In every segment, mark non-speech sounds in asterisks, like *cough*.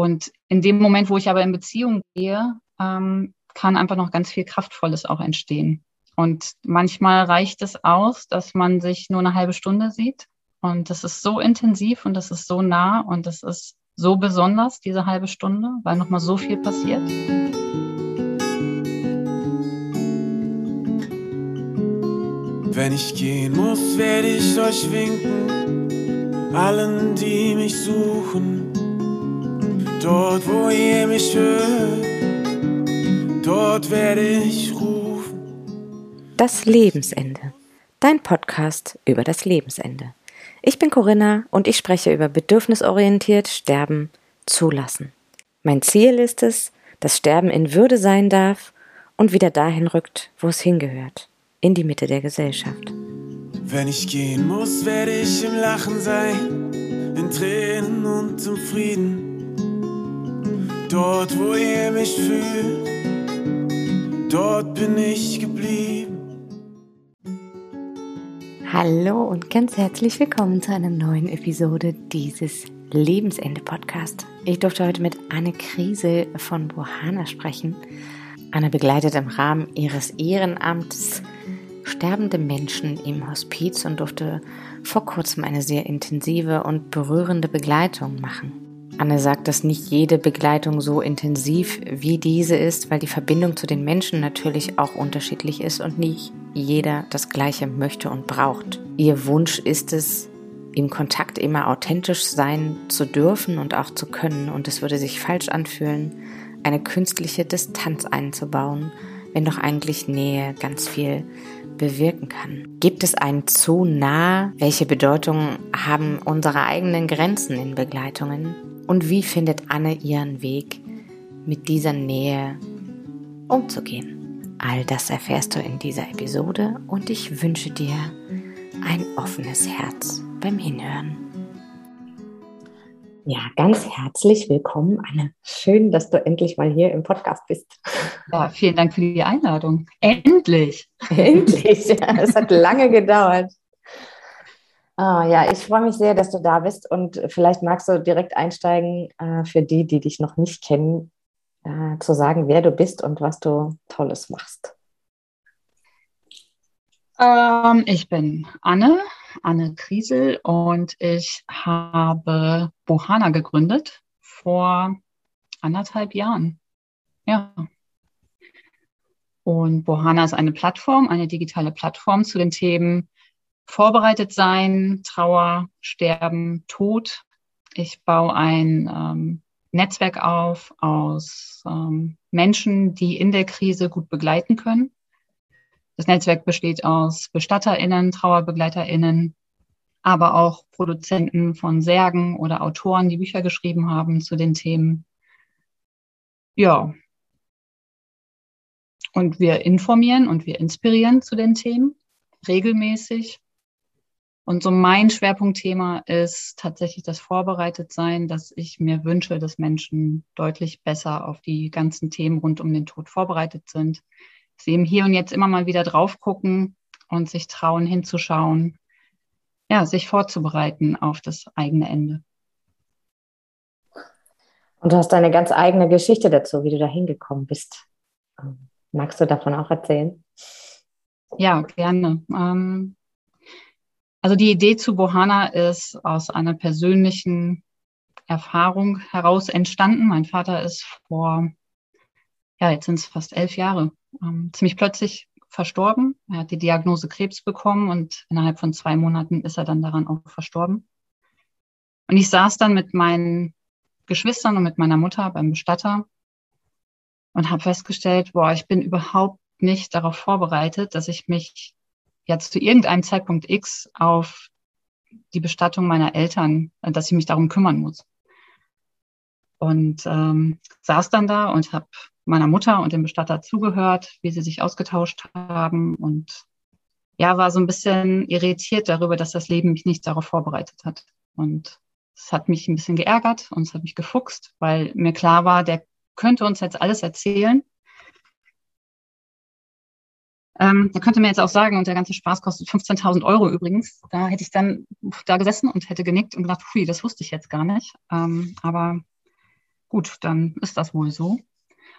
Und in dem Moment, wo ich aber in Beziehung gehe, ähm, kann einfach noch ganz viel Kraftvolles auch entstehen. Und manchmal reicht es aus, dass man sich nur eine halbe Stunde sieht. Und das ist so intensiv und das ist so nah und das ist so besonders, diese halbe Stunde, weil nochmal so viel passiert. Wenn ich gehen muss, werde ich euch winken, allen, die mich suchen. Dort, wo ihr mich hört, dort werde ich rufen. Das Lebensende. Dein Podcast über das Lebensende. Ich bin Corinna und ich spreche über bedürfnisorientiert Sterben zulassen. Mein Ziel ist es, dass Sterben in Würde sein darf und wieder dahin rückt, wo es hingehört, in die Mitte der Gesellschaft. Wenn ich gehen muss, werde ich im Lachen sein, in Tränen und im Frieden. Dort, wo ihr mich fühlt, dort bin ich geblieben. Hallo und ganz herzlich willkommen zu einer neuen Episode dieses Lebensende Podcast. Ich durfte heute mit Anne Kriesel von Bohana sprechen. Anne begleitet im Rahmen ihres Ehrenamts sterbende Menschen im Hospiz und durfte vor kurzem eine sehr intensive und berührende Begleitung machen. Anne sagt, dass nicht jede Begleitung so intensiv wie diese ist, weil die Verbindung zu den Menschen natürlich auch unterschiedlich ist und nicht jeder das Gleiche möchte und braucht. Ihr Wunsch ist es, im Kontakt immer authentisch sein zu dürfen und auch zu können und es würde sich falsch anfühlen, eine künstliche Distanz einzubauen, wenn doch eigentlich Nähe ganz viel bewirken kann. Gibt es ein zu nah? Welche Bedeutung haben unsere eigenen Grenzen in Begleitungen? Und wie findet Anne ihren Weg, mit dieser Nähe umzugehen? All das erfährst du in dieser Episode und ich wünsche dir ein offenes Herz beim Hinhören. Ja, ganz herzlich willkommen, Anne. Schön, dass du endlich mal hier im Podcast bist. Ja, vielen Dank für die Einladung. Endlich. Endlich, *laughs* ja, es hat lange gedauert. Oh, ja, ich freue mich sehr, dass du da bist und vielleicht magst du direkt einsteigen äh, für die, die dich noch nicht kennen, äh, zu sagen, wer du bist und was du Tolles machst. Ähm, ich bin Anne, Anne Kriesel und ich habe Bohana gegründet vor anderthalb Jahren. Ja. Und Bohana ist eine Plattform, eine digitale Plattform zu den Themen vorbereitet sein, Trauer, Sterben, Tod. Ich baue ein ähm, Netzwerk auf aus ähm, Menschen, die in der Krise gut begleiten können. Das Netzwerk besteht aus BestatterInnen, TrauerbegleiterInnen, aber auch Produzenten von Särgen oder Autoren, die Bücher geschrieben haben zu den Themen. Ja. Und wir informieren und wir inspirieren zu den Themen regelmäßig. Und so mein Schwerpunktthema ist tatsächlich das Vorbereitetsein, dass ich mir wünsche, dass Menschen deutlich besser auf die ganzen Themen rund um den Tod vorbereitet sind. Sie eben hier und jetzt immer mal wieder drauf gucken und sich trauen hinzuschauen, ja, sich vorzubereiten auf das eigene Ende. Und du hast eine ganz eigene Geschichte dazu, wie du da hingekommen bist. Ähm, magst du davon auch erzählen? Ja, gerne. Ähm, also die Idee zu Bohana ist aus einer persönlichen Erfahrung heraus entstanden. Mein Vater ist vor, ja, jetzt sind es fast elf Jahre, ähm, ziemlich plötzlich verstorben. Er hat die Diagnose Krebs bekommen und innerhalb von zwei Monaten ist er dann daran auch verstorben. Und ich saß dann mit meinen Geschwistern und mit meiner Mutter beim Bestatter und habe festgestellt, boah, ich bin überhaupt nicht darauf vorbereitet, dass ich mich jetzt zu irgendeinem Zeitpunkt X auf die Bestattung meiner Eltern, äh, dass ich mich darum kümmern muss. Und ähm, saß dann da und habe meiner Mutter und dem Bestatter zugehört, wie sie sich ausgetauscht haben und ja, war so ein bisschen irritiert darüber, dass das Leben mich nicht darauf vorbereitet hat. Und es hat mich ein bisschen geärgert und es hat mich gefuchst, weil mir klar war, der könnte uns jetzt alles erzählen, ähm, da könnte man jetzt auch sagen, und der ganze Spaß kostet 15.000 Euro übrigens. Da hätte ich dann da gesessen und hätte genickt und gedacht, hui, das wusste ich jetzt gar nicht. Ähm, aber gut, dann ist das wohl so.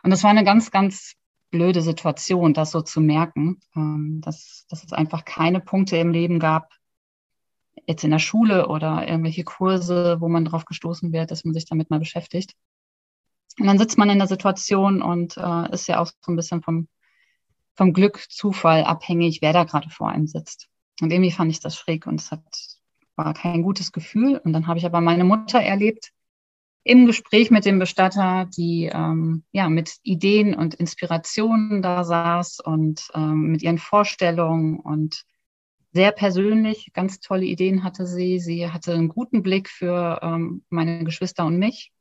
Und das war eine ganz, ganz blöde Situation, das so zu merken, ähm, dass, dass es einfach keine Punkte im Leben gab, jetzt in der Schule oder irgendwelche Kurse, wo man drauf gestoßen wird, dass man sich damit mal beschäftigt. Und dann sitzt man in der Situation und äh, ist ja auch so ein bisschen vom, vom Glück, Zufall abhängig, wer da gerade vor einem sitzt. Und irgendwie fand ich das schräg und es hat, war kein gutes Gefühl. Und dann habe ich aber meine Mutter erlebt, im Gespräch mit dem Bestatter, die ähm, ja mit Ideen und Inspirationen da saß und ähm, mit ihren Vorstellungen und sehr persönlich, ganz tolle Ideen hatte sie. Sie hatte einen guten Blick für ähm, meine Geschwister und mich.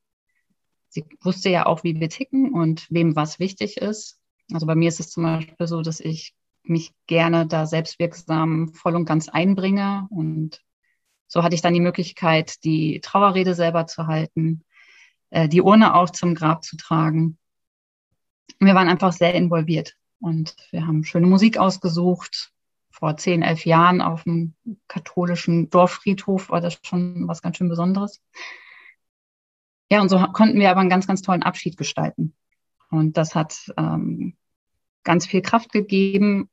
Sie wusste ja auch, wie wir ticken und wem was wichtig ist. Also bei mir ist es zum Beispiel so, dass ich mich gerne da selbstwirksam voll und ganz einbringe. Und so hatte ich dann die Möglichkeit, die Trauerrede selber zu halten, äh, die Urne auch zum Grab zu tragen. Wir waren einfach sehr involviert und wir haben schöne Musik ausgesucht. Vor zehn, elf Jahren auf dem katholischen Dorffriedhof war das schon was ganz schön Besonderes. Ja, und so konnten wir aber einen ganz, ganz tollen Abschied gestalten. Und das hat ähm, ganz viel Kraft gegeben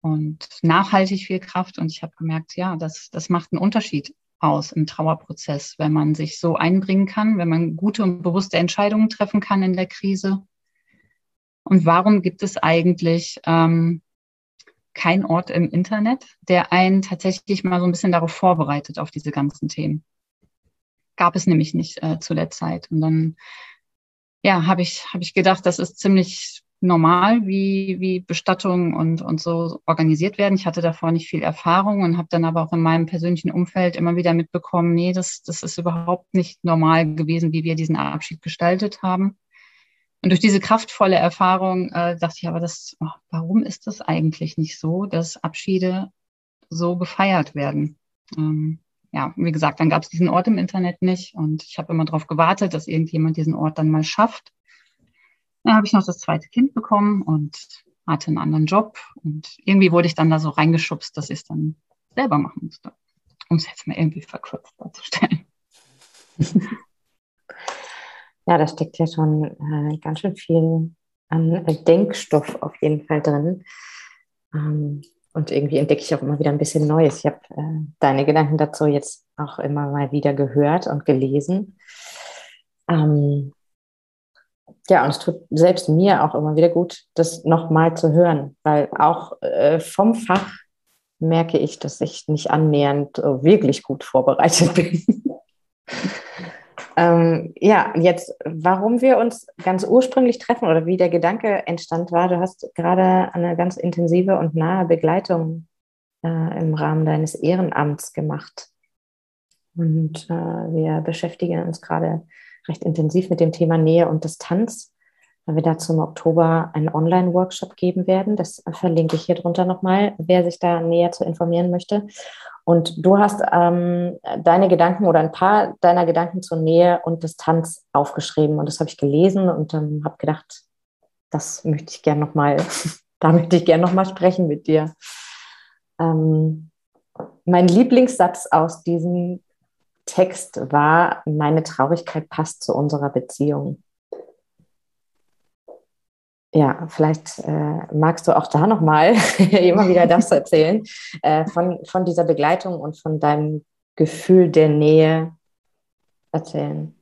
und nachhaltig viel Kraft. Und ich habe gemerkt, ja, das, das macht einen Unterschied aus im Trauerprozess, wenn man sich so einbringen kann, wenn man gute und bewusste Entscheidungen treffen kann in der Krise. Und warum gibt es eigentlich ähm, kein Ort im Internet, der einen tatsächlich mal so ein bisschen darauf vorbereitet, auf diese ganzen Themen? Gab es nämlich nicht äh, zu der Zeit. Und dann ja, habe ich, hab ich gedacht, das ist ziemlich normal, wie, wie Bestattungen und, und so organisiert werden. Ich hatte davor nicht viel Erfahrung und habe dann aber auch in meinem persönlichen Umfeld immer wieder mitbekommen, nee, das, das ist überhaupt nicht normal gewesen, wie wir diesen Abschied gestaltet haben. Und durch diese kraftvolle Erfahrung äh, dachte ich aber, das, oh, warum ist das eigentlich nicht so, dass Abschiede so gefeiert werden? Ähm, ja, wie gesagt, dann gab es diesen Ort im Internet nicht und ich habe immer darauf gewartet, dass irgendjemand diesen Ort dann mal schafft. Dann habe ich noch das zweite Kind bekommen und hatte einen anderen Job. Und irgendwie wurde ich dann da so reingeschubst, dass ich es dann selber machen musste, um es jetzt mal irgendwie verkürzt darzustellen. *laughs* Ja, da steckt ja schon äh, ganz schön viel an Denkstoff auf jeden Fall drin. Ähm, und irgendwie entdecke ich auch immer wieder ein bisschen Neues. Ich habe äh, deine Gedanken dazu jetzt auch immer mal wieder gehört und gelesen. Ähm, ja, und es tut selbst mir auch immer wieder gut, das nochmal zu hören, weil auch äh, vom Fach merke ich, dass ich nicht annähernd äh, wirklich gut vorbereitet *laughs* bin. ähm, ja, jetzt, warum wir uns ganz ursprünglich treffen oder wie der Gedanke entstand war, du hast gerade eine ganz intensive und nahe Begleitung äh, im Rahmen deines Ehrenamts gemacht. Und äh, wir beschäftigen uns gerade recht intensiv mit dem Thema Nähe und Distanz, weil wir dazu im Oktober einen Online-Workshop geben werden. Das verlinke ich hier drunter nochmal, wer sich da näher zu informieren möchte. Und du hast ähm, deine Gedanken oder ein paar deiner Gedanken zur Nähe und Distanz aufgeschrieben. Und das habe ich gelesen und ähm, habe gedacht, das möchte ich gerne nochmal, *laughs* da möchte ich gerne nochmal sprechen mit dir. Ähm, mein Lieblingssatz aus diesem Text war, meine Traurigkeit passt zu unserer Beziehung. Ja, vielleicht äh, magst du auch da nochmal *laughs* immer wieder das erzählen, äh, von, von dieser Begleitung und von deinem Gefühl der Nähe erzählen.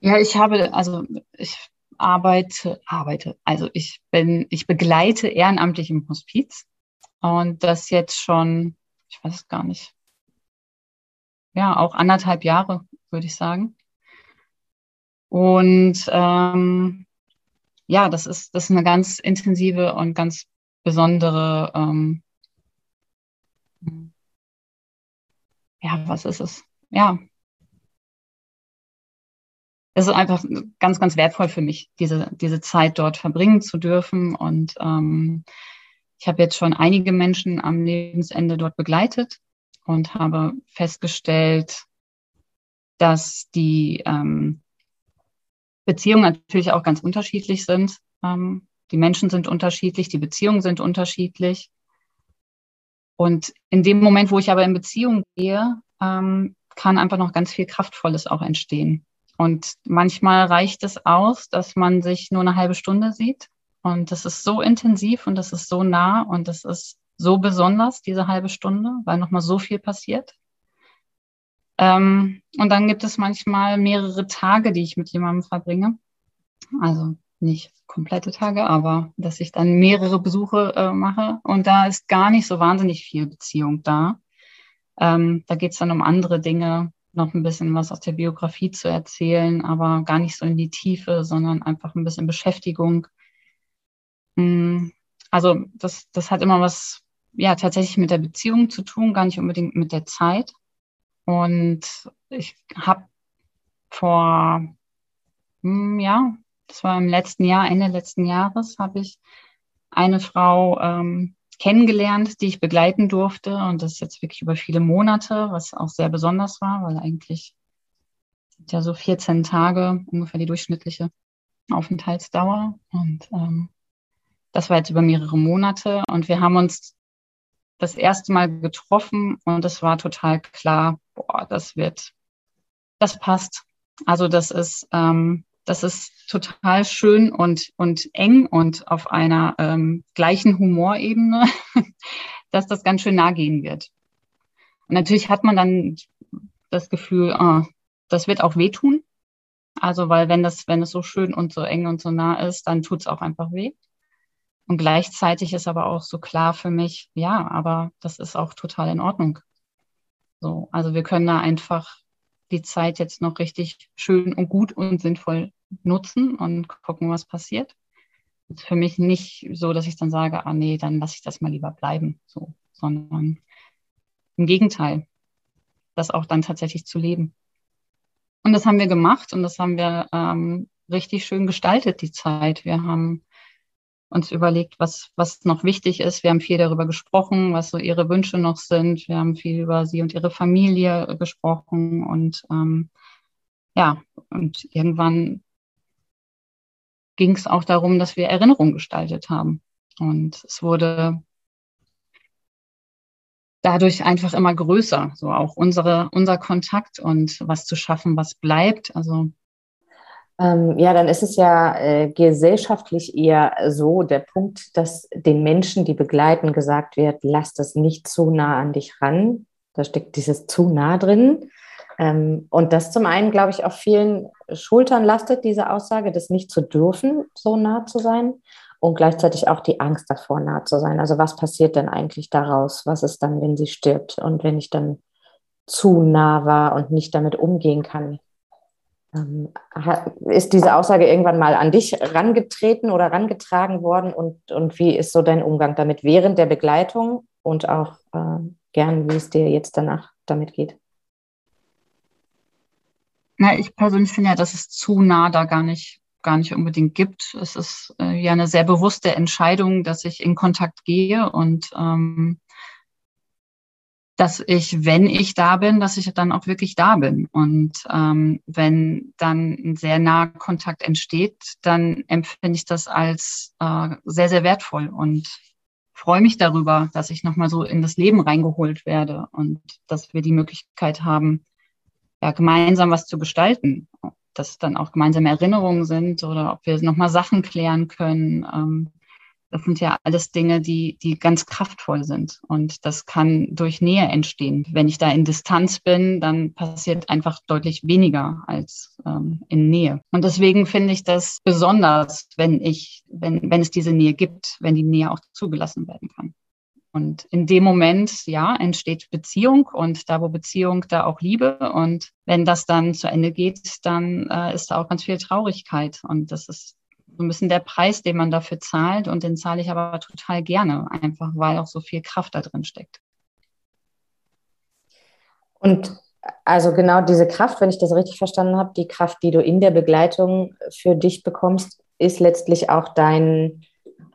Ja, ich habe, also ich arbeite, arbeite, also ich bin, ich begleite ehrenamtlich im Hospiz und das jetzt schon, ich weiß es gar nicht, ja, auch anderthalb Jahre, würde ich sagen. Und ähm, ja, das ist, das ist eine ganz intensive und ganz besondere, ähm, ja, was ist es? Ja, es ist einfach ganz, ganz wertvoll für mich, diese, diese Zeit dort verbringen zu dürfen. Und ähm, ich habe jetzt schon einige Menschen am Lebensende dort begleitet und habe festgestellt, dass die ähm, Beziehungen natürlich auch ganz unterschiedlich sind. Ähm, die Menschen sind unterschiedlich, die Beziehungen sind unterschiedlich. Und in dem Moment, wo ich aber in Beziehung gehe, ähm, kann einfach noch ganz viel Kraftvolles auch entstehen. und manchmal reicht es aus, dass man sich nur eine halbe Stunde sieht. Und das ist so intensiv und das ist so nah und das ist so besonders, diese halbe Stunde, weil nochmal so viel passiert. Ähm, und dann gibt es manchmal mehrere Tage, die ich mit jemandem verbringe. Also nicht komplette Tage, aber dass ich dann mehrere Besuche äh, mache. Und da ist gar nicht so wahnsinnig viel Beziehung da. Ähm, da geht es dann um andere Dinge, noch ein bisschen was aus der Biografie zu erzählen, aber gar nicht so in die Tiefe, sondern einfach ein bisschen Beschäftigung. Mm, also das, das hat immer was, ja, tatsächlich mit der Beziehung zu tun, gar nicht unbedingt mit der Zeit. Und ich habe vor, hm, ja, das war im letzten Jahr, Ende letzten Jahres, habe ich eine Frau ähm, kennengelernt, die ich begleiten durfte. Und das jetzt wirklich über viele Monate, was auch sehr besonders war, weil eigentlich sind ja so 14 Tage ungefähr die durchschnittliche Aufenthaltsdauer. Und ähm, das war jetzt über mehrere Monate. Und wir haben uns das erste Mal getroffen und es war total klar, boah, das wird, das passt. Also das ist, ähm, das ist total schön und, und eng und auf einer ähm, gleichen Humorebene, *laughs* dass das ganz schön nah gehen wird. Und natürlich hat man dann das Gefühl, oh, das wird auch wehtun. Also, weil wenn das, wenn es so schön und so eng und so nah ist, dann tut es auch einfach weh. Und gleichzeitig ist aber auch so klar für mich, ja, aber das ist auch total in Ordnung. So, also wir können da einfach die Zeit jetzt noch richtig schön und gut und sinnvoll nutzen und gucken, was passiert. ist für mich nicht so, dass ich dann sage, ah nee, dann lasse ich das mal lieber bleiben, so, sondern im Gegenteil, das auch dann tatsächlich zu leben. Und das haben wir gemacht und das haben wir ähm, richtig schön gestaltet, die Zeit. Wir haben uns überlegt, was, was noch wichtig ist. Wir haben viel darüber gesprochen, was so ihre Wünsche noch sind. Wir haben viel über sie und ihre Familie gesprochen und ähm, ja, und irgendwann ging es auch darum, dass wir Erinnerungen gestaltet haben. Und es wurde dadurch einfach immer größer, so auch unsere, unser Kontakt und was zu schaffen, was bleibt. Also ähm, ja, dann ist es ja äh, gesellschaftlich eher so der Punkt, dass den Menschen, die begleiten, gesagt wird, lass das nicht zu nah an dich ran. Da steckt dieses zu nah drin. Ähm, und das zum einen, glaube ich, auf vielen Schultern lastet, diese Aussage, das nicht zu dürfen, so nah zu sein. Und gleichzeitig auch die Angst davor, nah zu sein. Also was passiert denn eigentlich daraus? Was ist dann, wenn sie stirbt und wenn ich dann zu nah war und nicht damit umgehen kann? Ähm, ist diese Aussage irgendwann mal an dich rangetreten oder rangetragen worden und, und wie ist so dein Umgang damit während der Begleitung und auch äh, gern, wie es dir jetzt danach damit geht? Na, ich persönlich finde ja, dass es zu nah da gar nicht, gar nicht unbedingt gibt. Es ist äh, ja eine sehr bewusste Entscheidung, dass ich in Kontakt gehe und ähm, dass ich, wenn ich da bin, dass ich dann auch wirklich da bin. Und ähm, wenn dann ein sehr naher Kontakt entsteht, dann empfinde ich das als äh, sehr, sehr wertvoll und freue mich darüber, dass ich nochmal so in das Leben reingeholt werde und dass wir die Möglichkeit haben, ja, gemeinsam was zu gestalten. Ob das dann auch gemeinsame Erinnerungen sind oder ob wir nochmal Sachen klären können. Ähm, das sind ja alles Dinge, die, die ganz kraftvoll sind. Und das kann durch Nähe entstehen. Wenn ich da in Distanz bin, dann passiert einfach deutlich weniger als ähm, in Nähe. Und deswegen finde ich das besonders, wenn ich, wenn, wenn es diese Nähe gibt, wenn die Nähe auch zugelassen werden kann. Und in dem Moment, ja, entsteht Beziehung und da, wo Beziehung, da auch Liebe. Und wenn das dann zu Ende geht, dann äh, ist da auch ganz viel Traurigkeit. Und das ist so ein bisschen der Preis, den man dafür zahlt. Und den zahle ich aber total gerne, einfach weil auch so viel Kraft da drin steckt. Und also genau diese Kraft, wenn ich das richtig verstanden habe, die Kraft, die du in der Begleitung für dich bekommst, ist letztlich auch dein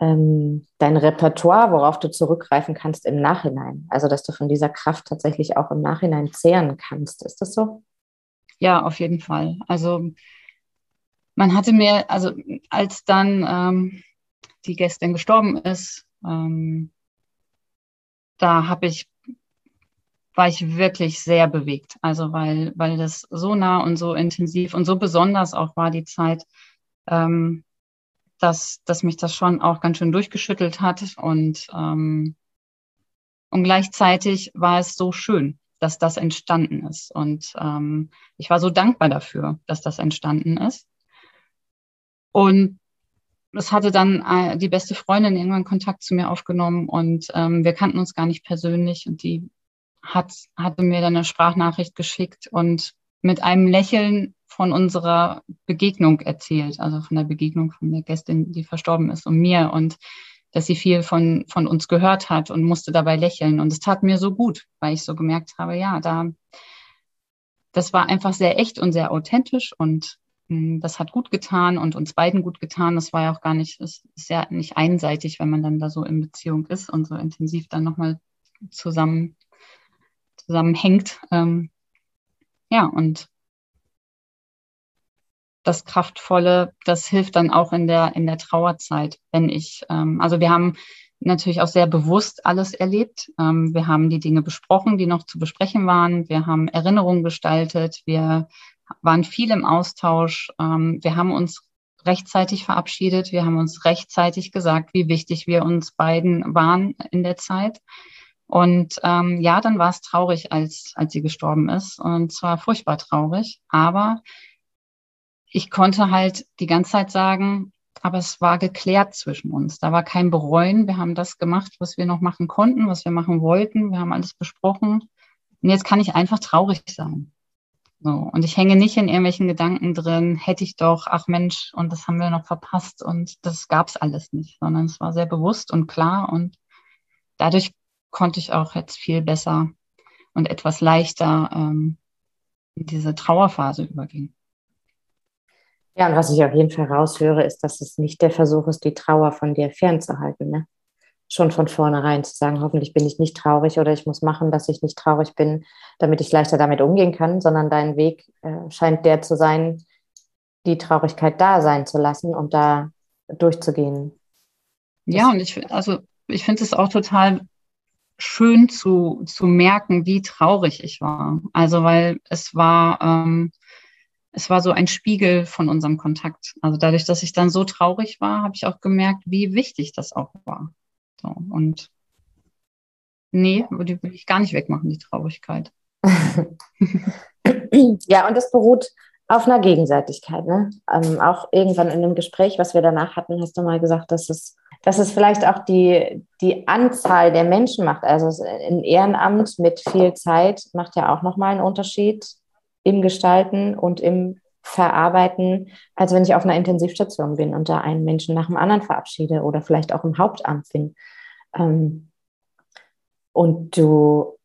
ähm, dein Repertoire, worauf du zurückgreifen kannst im Nachhinein. Also, dass du von dieser Kraft tatsächlich auch im Nachhinein zehren kannst. Ist das so? Ja, auf jeden Fall. Also, man hatte mir, also als dann ähm, die Gästin gestorben ist, ähm, da habe ich war ich wirklich sehr bewegt. Also weil, weil das so nah und so intensiv und so besonders auch war die Zeit, ähm, dass, dass mich das schon auch ganz schön durchgeschüttelt hat. Und, ähm, und gleichzeitig war es so schön, dass das entstanden ist. Und ähm, ich war so dankbar dafür, dass das entstanden ist. Und es hatte dann äh, die beste Freundin irgendwann Kontakt zu mir aufgenommen und ähm, wir kannten uns gar nicht persönlich und die hat, hatte mir dann eine Sprachnachricht geschickt und mit einem Lächeln von unserer Begegnung erzählt, also von der Begegnung von der Gästin, die verstorben ist und mir und dass sie viel von, von uns gehört hat und musste dabei lächeln. Und es tat mir so gut, weil ich so gemerkt habe, ja, da, das war einfach sehr echt und sehr authentisch und das hat gut getan und uns beiden gut getan. Das war ja auch gar nicht, es ist ja nicht einseitig, wenn man dann da so in Beziehung ist und so intensiv dann nochmal zusammen, zusammenhängt. Ähm, ja, und das Kraftvolle, das hilft dann auch in der, in der Trauerzeit, wenn ich, ähm, also wir haben natürlich auch sehr bewusst alles erlebt. Ähm, wir haben die Dinge besprochen, die noch zu besprechen waren. Wir haben Erinnerungen gestaltet. Wir waren viel im Austausch. Ähm, wir haben uns rechtzeitig verabschiedet. Wir haben uns rechtzeitig gesagt, wie wichtig wir uns beiden waren in der Zeit. Und ähm, ja, dann war es traurig, als, als sie gestorben ist. Und zwar furchtbar traurig. Aber ich konnte halt die ganze Zeit sagen, aber es war geklärt zwischen uns. Da war kein Bereuen. Wir haben das gemacht, was wir noch machen konnten, was wir machen wollten. Wir haben alles besprochen. Und jetzt kann ich einfach traurig sein. So. Und ich hänge nicht in irgendwelchen Gedanken drin, hätte ich doch, ach Mensch, und das haben wir noch verpasst und das gab es alles nicht, sondern es war sehr bewusst und klar und dadurch konnte ich auch jetzt viel besser und etwas leichter ähm, in diese Trauerphase übergehen. Ja, und was ich auf jeden Fall raushöre, ist, dass es nicht der Versuch ist, die Trauer von dir fernzuhalten. Ne? Schon von vornherein zu sagen, hoffentlich bin ich nicht traurig oder ich muss machen, dass ich nicht traurig bin, damit ich leichter damit umgehen kann, sondern dein Weg äh, scheint der zu sein, die Traurigkeit da sein zu lassen und da durchzugehen. Ja, und ich, also ich finde es auch total schön zu, zu merken, wie traurig ich war. Also, weil es war, ähm, es war so ein Spiegel von unserem Kontakt. Also dadurch, dass ich dann so traurig war, habe ich auch gemerkt, wie wichtig das auch war. So, und nee, die will ich gar nicht wegmachen, die Traurigkeit. *laughs* ja, und das beruht auf einer Gegenseitigkeit. Ne? Ähm, auch irgendwann in dem Gespräch, was wir danach hatten, hast du mal gesagt, dass es, dass es vielleicht auch die, die Anzahl der Menschen macht. Also ein Ehrenamt mit viel Zeit macht ja auch nochmal einen Unterschied im Gestalten und im Verarbeiten, als wenn ich auf einer Intensivstation bin und da einen Menschen nach dem anderen verabschiede oder vielleicht auch im Hauptamt bin. Ähm, und du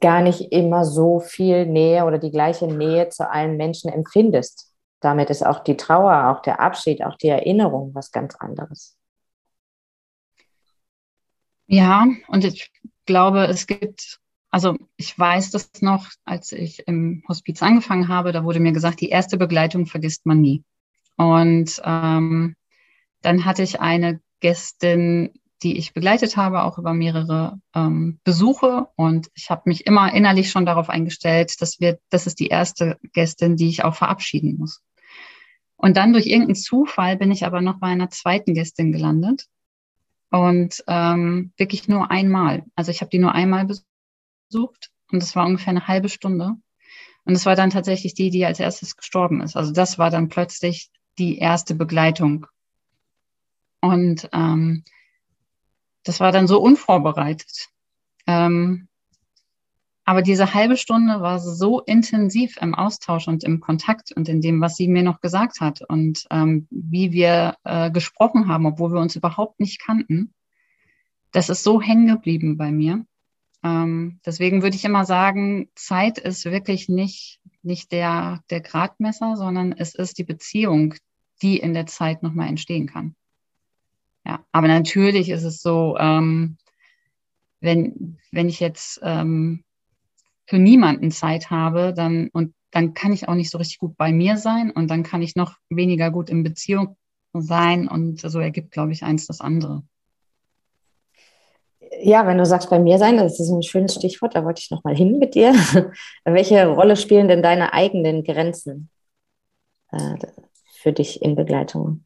gar nicht immer so viel Nähe oder die gleiche Nähe zu allen Menschen empfindest. Damit ist auch die Trauer, auch der Abschied, auch die Erinnerung was ganz anderes. Ja, und ich glaube, es gibt also ich weiß das noch, als ich im Hospiz angefangen habe, da wurde mir gesagt, die erste Begleitung vergisst man nie. Und ähm, dann hatte ich eine Gästin, die ich begleitet habe, auch über mehrere ähm, Besuche. Und ich habe mich immer innerlich schon darauf eingestellt, dass wir, das ist die erste Gästin, die ich auch verabschieden muss. Und dann durch irgendeinen Zufall bin ich aber noch bei einer zweiten Gästin gelandet. Und ähm, wirklich nur einmal. Also ich habe die nur einmal besucht gesucht und es war ungefähr eine halbe Stunde. Und es war dann tatsächlich die, die als erstes gestorben ist. Also das war dann plötzlich die erste Begleitung. Und ähm, das war dann so unvorbereitet. Ähm, aber diese halbe Stunde war so intensiv im Austausch und im Kontakt und in dem, was sie mir noch gesagt hat und ähm, wie wir äh, gesprochen haben, obwohl wir uns überhaupt nicht kannten. Das ist so hängen geblieben bei mir. Ähm, deswegen würde ich immer sagen, Zeit ist wirklich nicht, nicht der, der Gradmesser, sondern es ist die Beziehung, die in der Zeit nochmal entstehen kann. Ja, aber natürlich ist es so, ähm, wenn, wenn ich jetzt ähm, für niemanden Zeit habe, dann und dann kann ich auch nicht so richtig gut bei mir sein und dann kann ich noch weniger gut in Beziehung sein und so ergibt, glaube ich, eins das andere Ja, wenn du sagst, bei mir sein, das ist ein schönes Stichwort, da wollte ich nochmal hin mit dir. *laughs* Welche Rolle spielen denn deine eigenen Grenzen äh, für dich in Begleitung?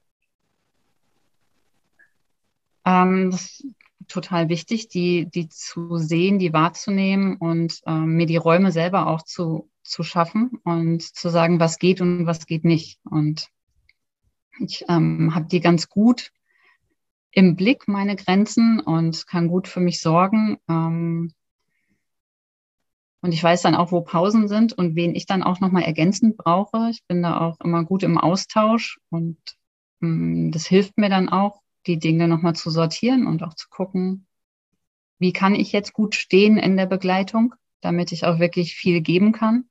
Ähm, das ist total wichtig, die, die zu sehen, die wahrzunehmen und ähm, mir die Räume selber auch zu, zu schaffen und zu sagen, was geht und was geht nicht. Und ich ähm, habe die ganz gut im Blick, meine Grenzen, und kann gut für mich sorgen. Ähm, und ich weiß dann auch, wo Pausen sind und wen ich dann auch nochmal ergänzend brauche. Ich bin da auch immer gut im Austausch und ähm, das hilft mir dann auch, die Dinge nochmal zu sortieren und auch zu gucken, wie kann ich jetzt gut stehen in der Begleitung, damit ich auch wirklich viel geben kann.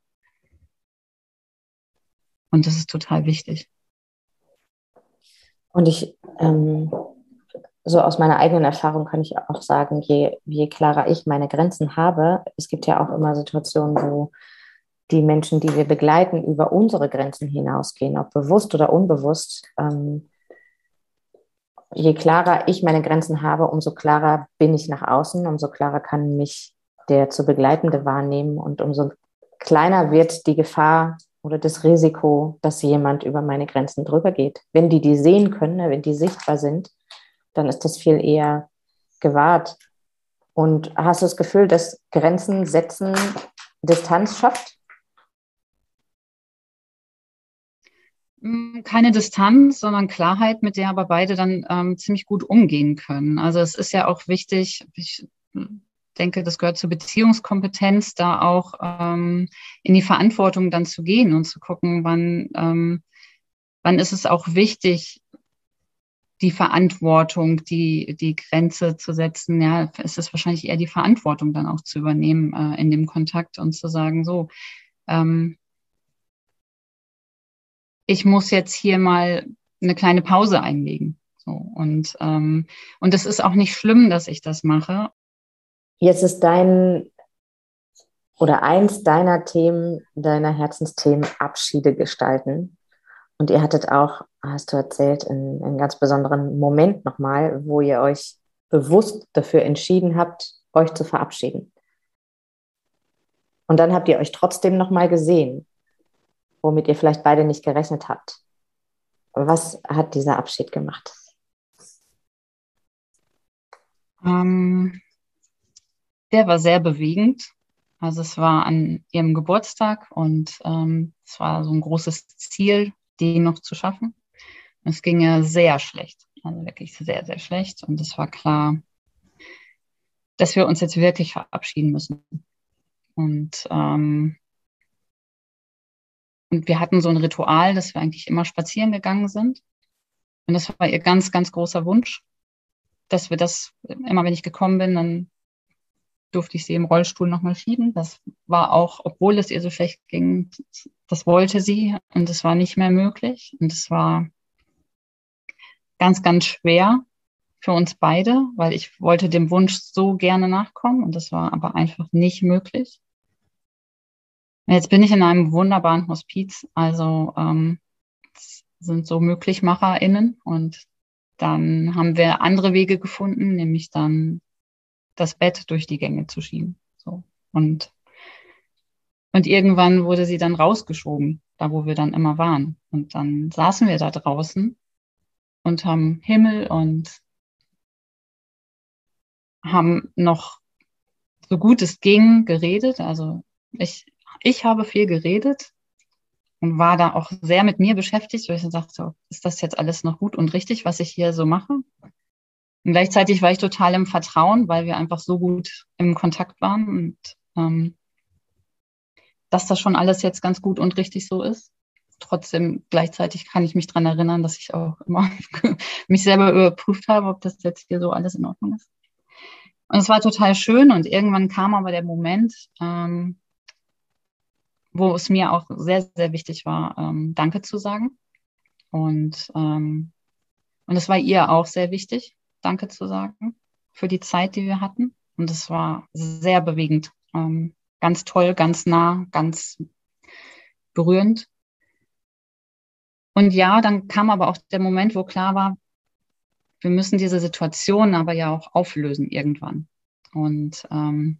Und das ist total wichtig. Und ich, ähm, so aus meiner eigenen Erfahrung kann ich auch sagen, je, je klarer ich meine Grenzen habe, es gibt ja auch immer Situationen, wo die Menschen, die wir begleiten, über unsere Grenzen hinausgehen, ob bewusst oder unbewusst. Ähm, je klarer ich meine Grenzen habe, umso klarer bin ich nach außen, umso klarer kann mich der zu Begleitende wahrnehmen und umso kleiner wird die Gefahr oder das Risiko, dass jemand über meine Grenzen drüber geht. Wenn die die sehen können, ne, wenn die sichtbar sind, dann ist das viel eher gewahrt. Und hast du das Gefühl, dass Grenzen setzen Distanz schafft? Mm, keine Distanz, sondern Klarheit, mit der aber beide dann ähm, ziemlich gut umgehen können. Also es ist ja auch wichtig, ich denke, das gehört zur Beziehungskompetenz, da auch ähm, in die Verantwortung dann zu gehen und zu gucken, wann, ähm, wann ist es auch wichtig, die Verantwortung, die, die Grenze zu setzen. Ja, es ist wahrscheinlich eher die Verantwortung dann auch zu übernehmen äh, in dem Kontakt und zu sagen, so, ähm, ich muss jetzt hier mal eine kleine Pause einlegen. So, und, ähm, und es ist auch nicht schlimm, dass ich das mache. Jetzt ist dein oder eins deiner Themen, deiner Herzensthemen Abschiede gestalten. Und ihr hattet auch, hast du erzählt, einen, einen ganz besonderen Moment nochmal, wo ihr euch bewusst dafür entschieden habt, euch zu verabschieden. Und dann habt ihr euch trotzdem nochmal gesehen womit ihr vielleicht beide nicht gerechnet habt. Was hat dieser Abschied gemacht? Ähm, der war sehr bewegend. Also es war an ihrem Geburtstag und ähm, es war so ein großes Ziel, die noch zu schaffen. Es ging ja sehr schlecht, also wirklich sehr, sehr schlecht. Und es war klar, dass wir uns jetzt wirklich verabschieden müssen. Und ähm, und wir hatten so ein Ritual, dass wir eigentlich immer spazieren gegangen sind. Und das war ihr ganz, ganz großer Wunsch, dass wir das, immer wenn ich gekommen bin, dann durfte ich sie im Rollstuhl nochmal schieben. Das war auch, obwohl es ihr so schlecht ging, das wollte sie und es war nicht mehr möglich. Und es war ganz, ganz schwer für uns beide, weil ich wollte dem Wunsch so gerne nachkommen und das war aber einfach nicht möglich. Jetzt bin ich in einem wunderbaren Hospiz, also ähm, sind so MöglichmacherInnen und dann haben wir andere Wege gefunden, nämlich dann das Bett durch die Gänge zu schieben. So. Und, und irgendwann wurde sie dann rausgeschoben, da wo wir dann immer waren. Und dann saßen wir da draußen und haben Himmel und haben noch so gut es ging geredet. Also ich ich habe viel geredet und war da auch sehr mit mir beschäftigt, weil ich dann dachte, ist das jetzt alles noch gut und richtig, was ich hier so mache? Und gleichzeitig war ich total im Vertrauen, weil wir einfach so gut im Kontakt waren und ähm, dass das schon alles jetzt ganz gut und richtig so ist. Trotzdem gleichzeitig kann ich mich dran erinnern, dass ich auch immer *laughs* mich selber überprüft habe, ob das jetzt hier so alles in Ordnung ist. Und es war total schön und irgendwann kam aber der Moment, ähm, wo es mir auch sehr, sehr wichtig war, ähm, Danke zu sagen. Und, ähm, und es war ihr auch sehr wichtig, Danke zu sagen für die Zeit, die wir hatten. Und es war sehr bewegend, ähm, ganz toll, ganz nah, ganz berührend. Und ja, dann kam aber auch der Moment, wo klar war, wir müssen diese Situation aber ja auch auflösen irgendwann. Und ähm,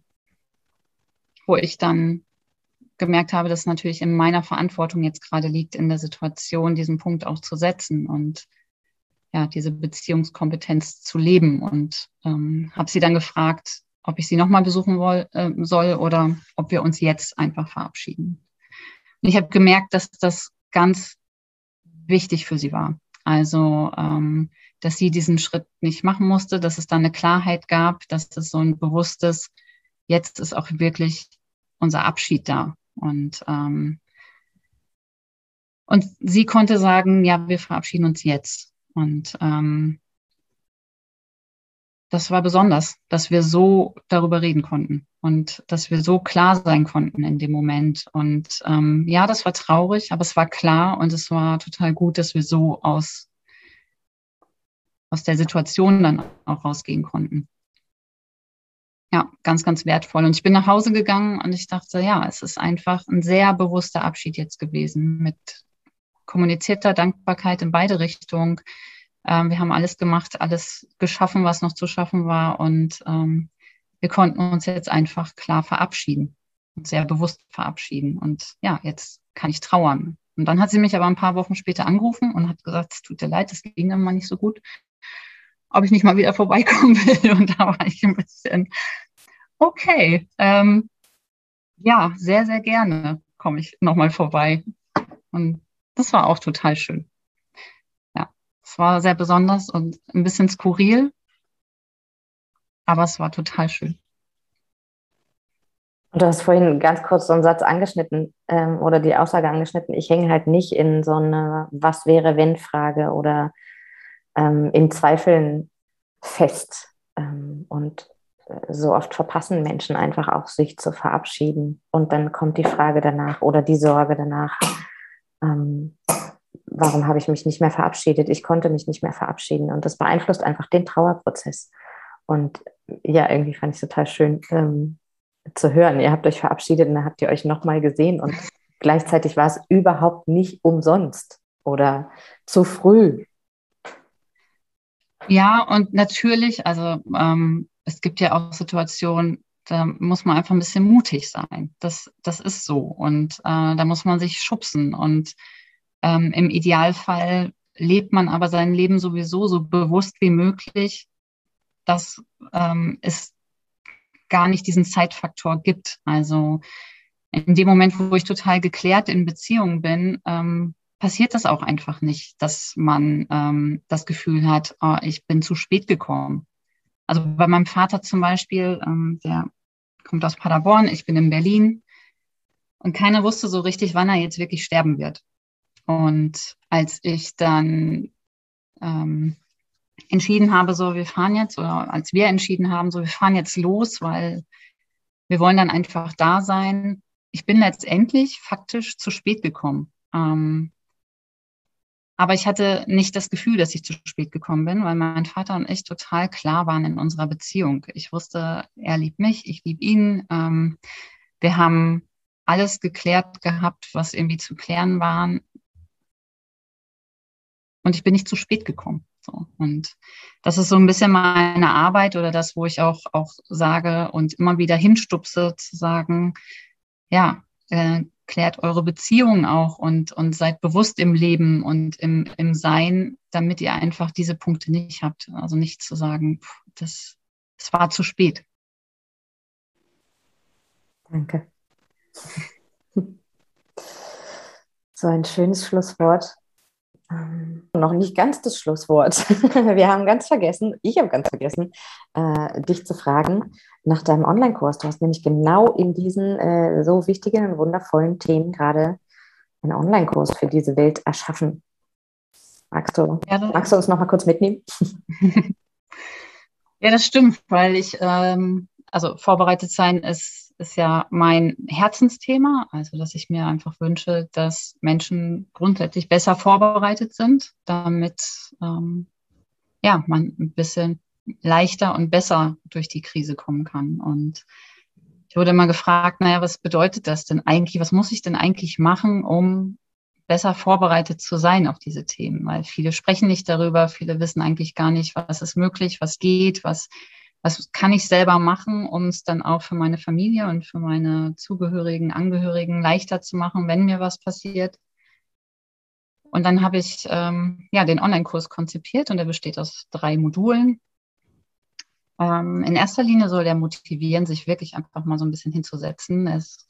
wo ich dann gemerkt habe, dass natürlich in meiner Verantwortung jetzt gerade liegt, in der Situation diesen Punkt auch zu setzen und ja, diese Beziehungskompetenz zu leben. Und ähm, habe sie dann gefragt, ob ich sie nochmal besuchen woll, äh, soll oder ob wir uns jetzt einfach verabschieden. Und ich habe gemerkt, dass das ganz wichtig für sie war. Also, ähm, dass sie diesen Schritt nicht machen musste, dass es da eine Klarheit gab, dass es so ein bewusstes, jetzt ist auch wirklich unser Abschied da. Und, ähm, und sie konnte sagen, ja, wir verabschieden uns jetzt. Und ähm, das war besonders, dass wir so darüber reden konnten und dass wir so klar sein konnten in dem Moment. Und ähm, ja, das war traurig, aber es war klar und es war total gut, dass wir so aus, aus der Situation dann auch rausgehen konnten. Ja, ganz, ganz wertvoll. Und ich bin nach Hause gegangen und ich dachte, ja, es ist einfach ein sehr bewusster Abschied jetzt gewesen mit kommunizierter Dankbarkeit in beide Richtungen ähm, wir haben alles gemacht, alles geschaffen, was noch zu schaffen war. Und ähm, wir konnten uns jetzt einfach klar verabschieden und sehr bewusst verabschieden. Und ja, jetzt kann ich trauern. Und dann hat sie mich aber ein paar Wochen später angerufen und hat gesagt, es tut dir leid, es ging immer nicht so gut, ob ich nicht mal wieder vorbeikommen will. *laughs* Und da war ich ein bisschen, okay, ähm, ja, sehr, sehr gerne komme ich nochmal vorbei. Und das war auch total schön. Es war sehr besonders und ein bisschen skurril, aber es war total schön. Und du hast vorhin ganz kurz so einen Satz angeschnitten ähm, oder die Aussage angeschnitten, ich hänge halt nicht in so eine Was wäre wenn Frage oder ähm, in Zweifeln fest. Ähm, und äh, so oft verpassen Menschen einfach auch, sich zu verabschieden. Und dann kommt die Frage danach oder die Sorge danach. Ähm, warum habe ich mich nicht mehr verabschiedet? Ich konnte mich nicht mehr verabschieden. Und das beeinflusst einfach den Trauerprozess. Und ja, irgendwie fand ich es total schön ähm, zu hören. Ihr habt euch verabschiedet und dann habt ihr euch nochmal gesehen. Und gleichzeitig war es überhaupt nicht umsonst oder zu früh. Ja, und natürlich, also ähm, es gibt ja auch Situationen, da muss man einfach ein bisschen mutig sein. Das, das ist so. Und äh, da muss man sich schubsen. Und ähm, Im Idealfall lebt man aber sein Leben sowieso so bewusst wie möglich, dass ähm, es gar nicht diesen Zeitfaktor gibt. Also in dem Moment, wo ich total geklärt in Beziehung bin, ähm, passiert das auch einfach nicht, dass man ähm, das Gefühl hat, oh, ich bin zu spät gekommen. Also bei meinem Vater zum Beispiel, ähm, der kommt aus Paderborn, ich bin in Berlin und keiner wusste so richtig, wann er jetzt wirklich sterben wird. Und als ich dann ähm, entschieden habe, so wir fahren jetzt, oder als wir entschieden haben, so wir fahren jetzt los, weil wir wollen dann einfach da sein. Ich bin letztendlich faktisch zu spät gekommen. Ähm, aber ich hatte nicht das Gefühl, dass ich zu spät gekommen bin, weil mein Vater und ich total klar waren in unserer Beziehung. Ich wusste, er liebt mich, ich liebe ihn. Ähm, wir haben alles geklärt gehabt, was irgendwie zu klären waren. Und ich bin nicht zu spät gekommen. So. Und das ist so ein bisschen meine Arbeit oder das, wo ich auch, auch sage und immer wieder hinstupse, zu sagen, ja, äh, klärt eure Beziehungen auch und, und seid bewusst im Leben und im, im Sein, damit ihr einfach diese Punkte nicht habt. Also nicht zu sagen, pff, das, das war zu spät. Danke. *laughs* So ein schönes Schlusswort. Ähm, noch nicht ganz das Schlusswort. *laughs* Wir haben ganz vergessen, ich habe ganz vergessen, äh, dich zu fragen nach deinem Online-Kurs. Du hast nämlich genau in diesen äh, so wichtigen und wundervollen Themen gerade einen Online-Kurs für diese Welt erschaffen. Magst du, ja, magst du uns noch mal kurz mitnehmen? *laughs* ja, das stimmt, weil ich, ähm, also vorbereitet sein ist ist ja mein Herzensthema, also dass ich mir einfach wünsche, dass Menschen grundsätzlich besser vorbereitet sind, damit ähm, ja, man ein bisschen leichter und besser durch die Krise kommen kann. Und ich wurde immer gefragt, naja, was bedeutet das denn eigentlich? Was muss ich denn eigentlich machen, um besser vorbereitet zu sein auf diese Themen? Weil viele sprechen nicht darüber, viele wissen eigentlich gar nicht, was ist möglich, was geht, was was kann ich selber machen, um es dann auch für meine Familie und für meine zugehörigen Angehörigen leichter zu machen, wenn mir was passiert. Und dann habe ich ähm, ja den Online-Kurs konzipiert und der besteht aus drei Modulen. Ähm, in erster Linie soll der motivieren, sich wirklich einfach mal so ein bisschen hinzusetzen. Er ist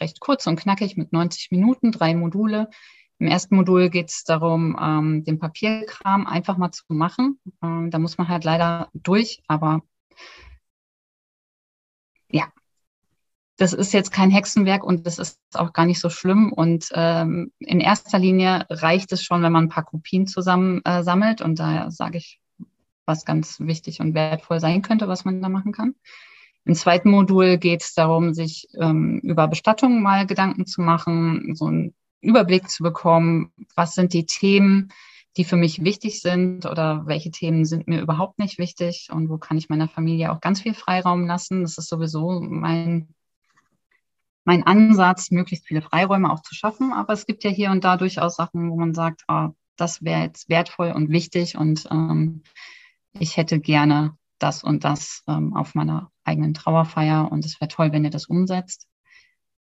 recht kurz und knackig mit 90 Minuten, drei Module. Im ersten Modul geht es darum, ähm, den Papierkram einfach mal zu machen. Ähm, da muss man halt leider durch, aber ja, das ist jetzt kein Hexenwerk und das ist auch gar nicht so schlimm. Und ähm, in erster Linie reicht es schon, wenn man ein paar Kopien zusammen äh, sammelt. Und da sage ich, was ganz wichtig und wertvoll sein könnte, was man da machen kann. Im zweiten Modul geht es darum, sich ähm, über Bestattung mal Gedanken zu machen, so einen Überblick zu bekommen, was sind die Themen, die für mich wichtig sind oder welche Themen sind mir überhaupt nicht wichtig und wo kann ich meiner Familie auch ganz viel Freiraum lassen. Das ist sowieso mein, mein Ansatz, möglichst viele Freiräume auch zu schaffen. Aber es gibt ja hier und da durchaus Sachen, wo man sagt, oh, das wäre jetzt wertvoll und wichtig und ähm, ich hätte gerne das und das ähm, auf meiner eigenen Trauerfeier und es wäre toll, wenn ihr das umsetzt.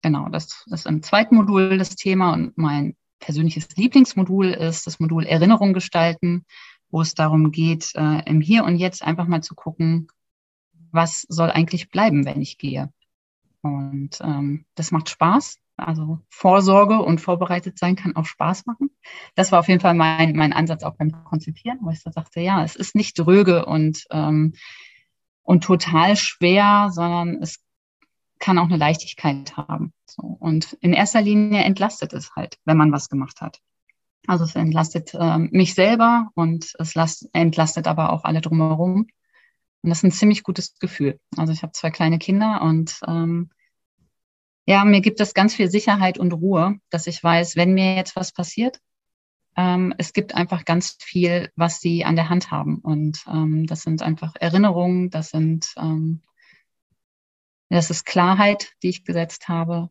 Genau, das ist im zweiten Modul das Thema und mein persönliches Lieblingsmodul ist das Modul Erinnerung gestalten, wo es darum geht, äh, im Hier und Jetzt einfach mal zu gucken, was soll eigentlich bleiben, wenn ich gehe. Und ähm, das macht Spaß. Also Vorsorge und vorbereitet sein kann auch Spaß machen. Das war auf jeden Fall mein, mein Ansatz auch beim Konzipieren, wo ich so sagte, ja, es ist nicht dröge und, ähm, und total schwer, sondern es kann auch eine Leichtigkeit haben. So. Und in erster Linie entlastet es halt, wenn man was gemacht hat. Also es entlastet äh, mich selber und es last, entlastet aber auch alle drumherum. Und das ist ein ziemlich gutes Gefühl. Also ich habe zwei kleine Kinder und ähm, ja, mir gibt es ganz viel Sicherheit und Ruhe, dass ich weiß, wenn mir jetzt was passiert, ähm, es gibt einfach ganz viel, was sie an der Hand haben. Und ähm, das sind einfach Erinnerungen, das sind ähm, das ist Klarheit, die ich gesetzt habe.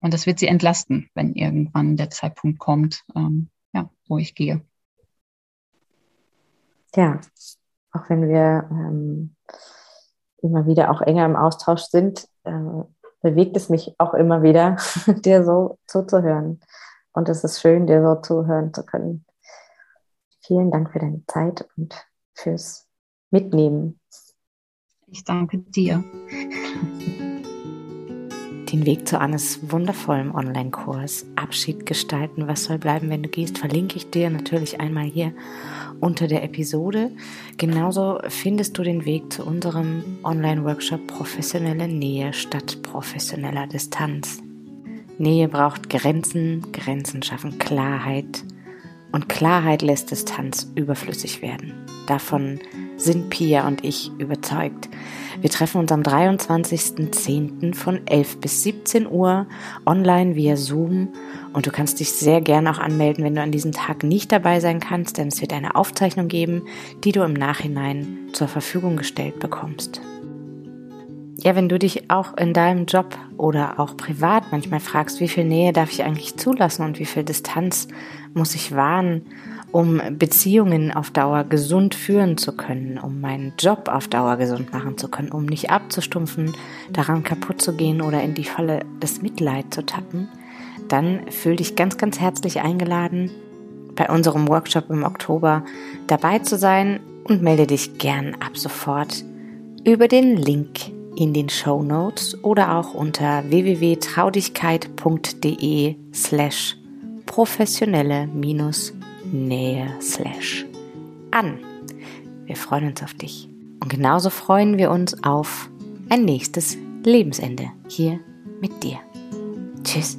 Und das wird sie entlasten, wenn irgendwann der Zeitpunkt kommt, ähm, ja, wo ich gehe. Ja, auch wenn wir ähm, immer wieder auch enger im Austausch sind, äh, bewegt es mich auch immer wieder, *laughs* dir so zuzuhören. Und es ist schön, dir so zuhören zu können. Vielen Dank für deine Zeit und fürs Mitnehmen. Ich danke dir. Den Weg zu Annes wundervollem Online-Kurs Abschied gestalten, was soll bleiben, wenn du gehst, verlinke ich dir natürlich einmal hier unter der Episode. Genauso findest du den Weg zu unserem Online-Workshop Professionelle Nähe statt professioneller Distanz. Nähe braucht Grenzen, Grenzen schaffen Klarheit und Klarheit lässt Distanz überflüssig werden. Davon sind Pia und ich überzeugt. Wir treffen uns am 23.10. von 11 bis 17 Uhr online via Zoom und du kannst dich sehr gerne auch anmelden, wenn du an diesem Tag nicht dabei sein kannst, denn es wird eine Aufzeichnung geben, die du im Nachhinein zur Verfügung gestellt bekommst. Ja, wenn du dich auch in deinem Job oder auch privat manchmal fragst, wie viel Nähe darf ich eigentlich zulassen und wie viel Distanz muss ich wahren, um Beziehungen auf Dauer gesund führen zu können, um meinen Job auf Dauer gesund machen zu können, um nicht abzustumpfen, daran kaputt zu gehen oder in die Falle des Mitleid zu tappen, dann fühl dich ganz, ganz herzlich eingeladen, bei unserem Workshop im Oktober dabei zu sein und melde dich gern ab sofort über den Link in den Show Notes oder auch unter www.traudigkeit.de slash professionelle minus Nähe slash an. Wir freuen uns auf dich. Und genauso freuen wir uns auf ein nächstes Lebensende hier mit dir. Tschüss.